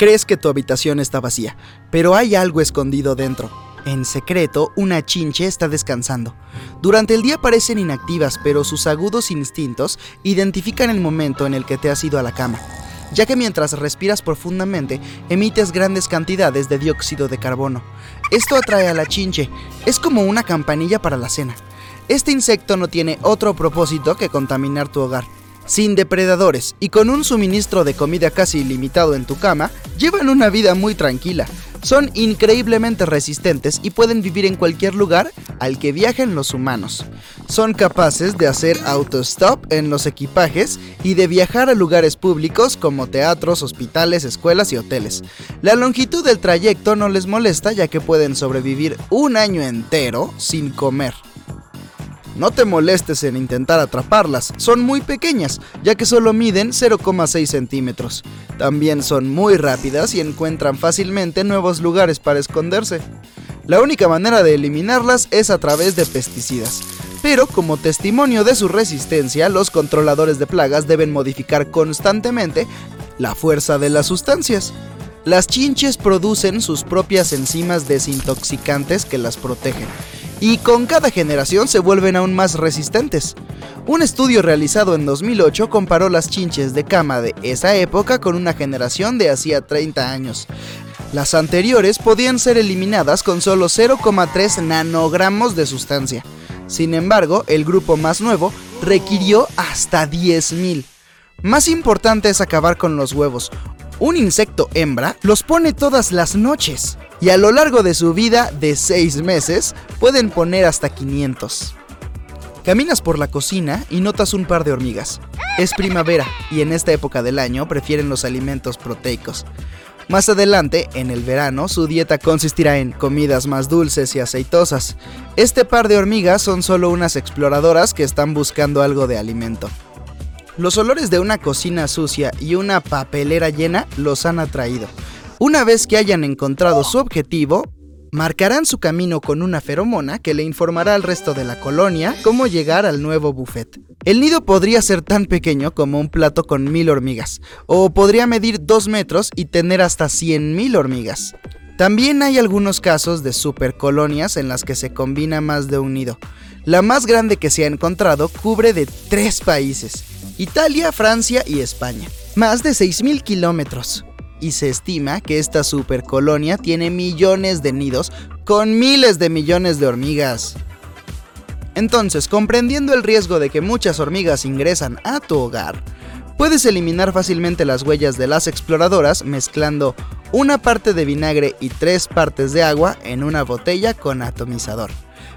Crees que tu habitación está vacía, pero hay algo escondido dentro. En secreto, una chinche está descansando. Durante el día parecen inactivas, pero sus agudos instintos identifican el momento en el que te has ido a la cama, ya que mientras respiras profundamente, emites grandes cantidades de dióxido de carbono. Esto atrae a la chinche, es como una campanilla para la cena. Este insecto no tiene otro propósito que contaminar tu hogar sin depredadores y con un suministro de comida casi ilimitado en tu cama, llevan una vida muy tranquila. Son increíblemente resistentes y pueden vivir en cualquier lugar al que viajen los humanos. Son capaces de hacer autostop en los equipajes y de viajar a lugares públicos como teatros, hospitales, escuelas y hoteles. La longitud del trayecto no les molesta ya que pueden sobrevivir un año entero sin comer. No te molestes en intentar atraparlas, son muy pequeñas, ya que solo miden 0,6 centímetros. También son muy rápidas y encuentran fácilmente nuevos lugares para esconderse. La única manera de eliminarlas es a través de pesticidas. Pero como testimonio de su resistencia, los controladores de plagas deben modificar constantemente la fuerza de las sustancias. Las chinches producen sus propias enzimas desintoxicantes que las protegen y con cada generación se vuelven aún más resistentes. Un estudio realizado en 2008 comparó las chinches de cama de esa época con una generación de hacía 30 años. Las anteriores podían ser eliminadas con solo 0,3 nanogramos de sustancia. Sin embargo, el grupo más nuevo requirió hasta 10.000. Más importante es acabar con los huevos. Un insecto hembra los pone todas las noches y a lo largo de su vida de 6 meses pueden poner hasta 500. Caminas por la cocina y notas un par de hormigas. Es primavera y en esta época del año prefieren los alimentos proteicos. Más adelante, en el verano, su dieta consistirá en comidas más dulces y aceitosas. Este par de hormigas son solo unas exploradoras que están buscando algo de alimento. Los olores de una cocina sucia y una papelera llena los han atraído. Una vez que hayan encontrado su objetivo, marcarán su camino con una feromona que le informará al resto de la colonia cómo llegar al nuevo buffet. El nido podría ser tan pequeño como un plato con mil hormigas, o podría medir dos metros y tener hasta 100.000 hormigas. También hay algunos casos de supercolonias en las que se combina más de un nido. La más grande que se ha encontrado cubre de tres países, Italia, Francia y España. Más de 6.000 kilómetros y se estima que esta supercolonia tiene millones de nidos con miles de millones de hormigas. Entonces, comprendiendo el riesgo de que muchas hormigas ingresan a tu hogar, puedes eliminar fácilmente las huellas de las exploradoras mezclando una parte de vinagre y tres partes de agua en una botella con atomizador.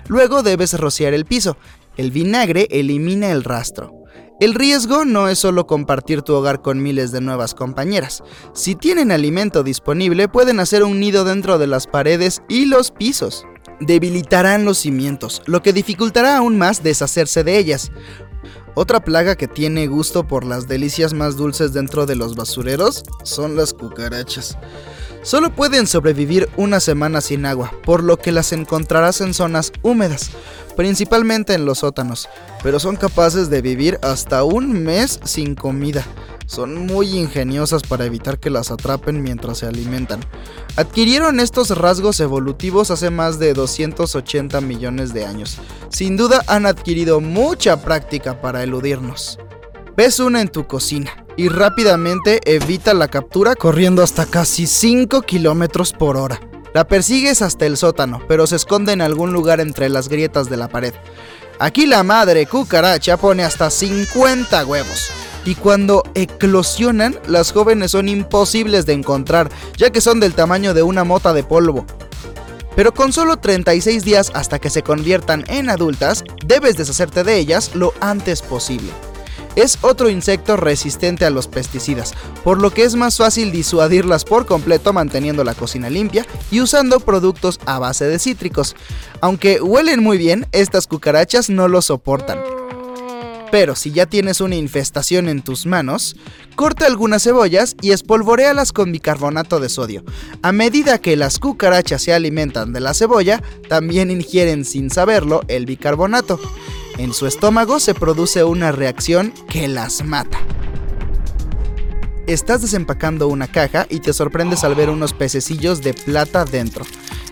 Luego debes rociar el piso. El vinagre elimina el rastro. El riesgo no es solo compartir tu hogar con miles de nuevas compañeras. Si tienen alimento disponible, pueden hacer un nido dentro de las paredes y los pisos. Debilitarán los cimientos, lo que dificultará aún más deshacerse de ellas. Otra plaga que tiene gusto por las delicias más dulces dentro de los basureros son las cucarachas. Solo pueden sobrevivir una semana sin agua, por lo que las encontrarás en zonas húmedas, principalmente en los sótanos, pero son capaces de vivir hasta un mes sin comida. Son muy ingeniosas para evitar que las atrapen mientras se alimentan. Adquirieron estos rasgos evolutivos hace más de 280 millones de años. Sin duda han adquirido mucha práctica para eludirnos. Ves una en tu cocina y rápidamente evita la captura corriendo hasta casi 5 kilómetros por hora. La persigues hasta el sótano, pero se esconde en algún lugar entre las grietas de la pared. Aquí la madre cucaracha pone hasta 50 huevos. Y cuando eclosionan, las jóvenes son imposibles de encontrar, ya que son del tamaño de una mota de polvo. Pero con solo 36 días hasta que se conviertan en adultas, debes deshacerte de ellas lo antes posible. es otro insecto resistente a los pesticidas, por lo que es más fácil disuadirlas por completo manteniendo la cocina limpia y usando productos a base de cítricos. Aunque huelen muy bien, estas cucarachas no lo soportan. Pero si ya tienes una infestación en tus manos, corta algunas cebollas y espolvorealas con bicarbonato de sodio. A medida que las cucarachas se alimentan de la cebolla, también ingieren sin saberlo el bicarbonato. En su estómago se produce una reacción que las mata. Estás desempacando una caja y te sorprendes al ver unos pececillos de plata dentro.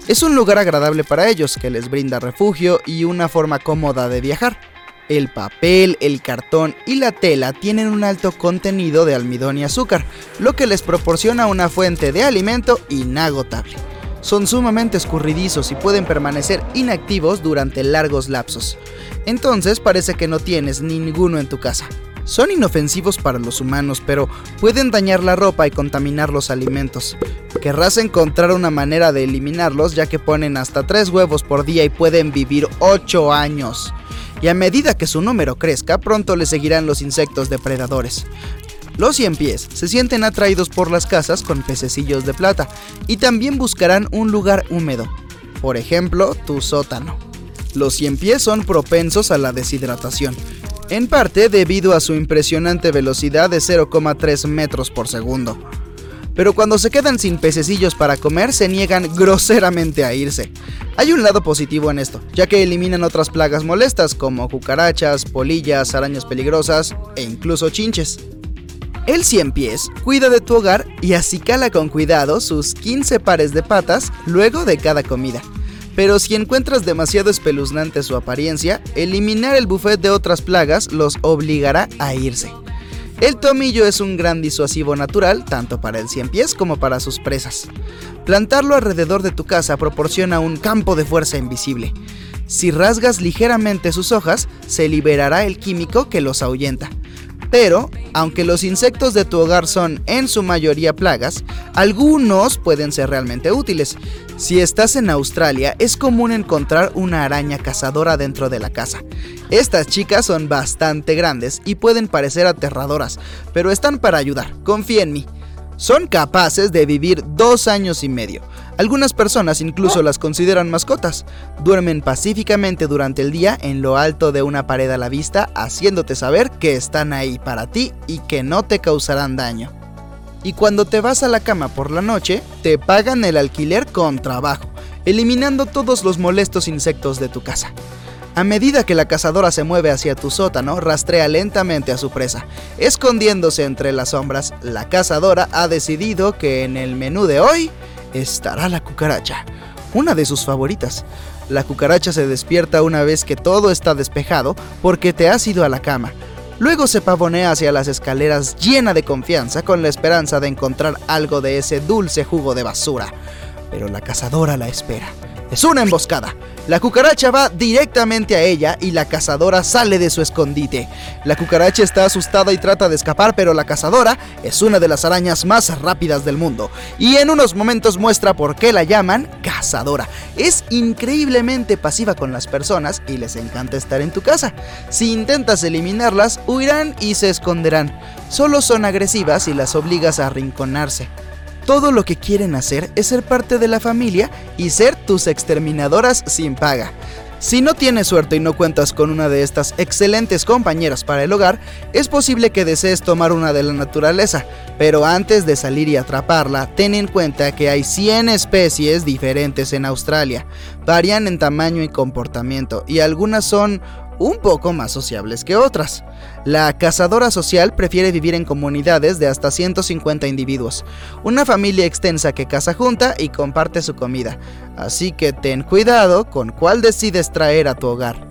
Es un lugar agradable para ellos que les brinda refugio y una forma cómoda de viajar. El papel, el cartón y la tela tienen un alto contenido de almidón y azúcar, lo que les proporciona una fuente de alimento inagotable. Son sumamente escurridizos y pueden permanecer inactivos durante largos lapsos. Entonces parece que no tienes ninguno en tu casa. Son inofensivos para los humanos, pero pueden dañar la ropa y contaminar los alimentos. Querrás encontrar una manera de eliminarlos ya que ponen hasta 3 huevos por día y pueden vivir 8 años y a medida que su número crezca, pronto le seguirán los insectos depredadores. Los pies se sienten atraídos por las casas con pececillos de plata y también buscarán un lugar húmedo, por ejemplo, tu sótano. Los pies son propensos a la deshidratación, en parte debido a su impresionante velocidad de 0,3 metros por segundo pero cuando se quedan sin pececillos para comer se niegan groseramente a irse. Hay un lado positivo en esto, ya que eliminan otras plagas molestas como cucarachas, polillas, arañas peligrosas e incluso chinches. El cien pies cuida de tu hogar y acicala con cuidado sus 15 pares de patas luego de cada comida. Pero si encuentras demasiado espeluznante su apariencia, eliminar el buffet de otras plagas los obligará a irse. El tomillo es un gran disuasivo natural, tanto para el cien pies como para sus presas. Plantarlo alrededor de tu casa proporciona un campo de fuerza invisible. Si rasgas ligeramente sus hojas, se liberará el químico que los ahuyenta. Pero, aunque los insectos de tu hogar son en su mayoría plagas, algunos pueden ser realmente útiles. Si estás en Australia, es común encontrar una araña cazadora dentro de la casa. Estas chicas son bastante grandes y pueden parecer aterradoras, pero están para ayudar, confía en mí. Son capaces de vivir dos años y medio. Algunas personas incluso las consideran mascotas. Duermen pacíficamente durante el día en lo alto de una pared a la vista, haciéndote saber que están ahí para ti y que no te causarán daño. Y cuando te vas a la cama por la noche, te pagan el alquiler con trabajo, eliminando todos los molestos insectos de tu casa. A medida que la cazadora se mueve hacia tu sótano, rastrea lentamente a su presa. Escondiéndose entre las sombras, la cazadora ha decidido que en el menú de hoy estará la cucaracha, una de sus favoritas. La cucaracha se despierta una vez que todo está despejado porque te has ido a la cama. Luego se pavonea hacia las escaleras llena de confianza con la esperanza de encontrar algo de ese dulce jugo de basura. Pero la cazadora la espera. Es una emboscada. La cucaracha va directamente a ella y la cazadora sale de su escondite. La cucaracha está asustada y trata de escapar, pero la cazadora es una de las arañas más rápidas del mundo. Y en unos momentos muestra por qué la llaman cazadora. Es increíblemente pasiva con las personas y les encanta estar en tu casa. Si intentas eliminarlas, huirán y se esconderán. Solo son agresivas si las obligas a arrinconarse. Todo lo que quieren hacer es ser parte de la familia y ser tus exterminadoras sin paga. Si no tienes suerte y no cuentas con una de estas excelentes compañeras para el hogar, es posible que desees tomar una de la naturaleza, pero antes de salir y atraparla, ten en cuenta que hay 100 especies diferentes en Australia. Varían en tamaño y comportamiento, y algunas son un poco más sociables que otras. La cazadora social prefiere vivir en comunidades de hasta 150 individuos, una familia extensa que caza junta y comparte su comida, así que ten cuidado con cuál decides traer a tu hogar.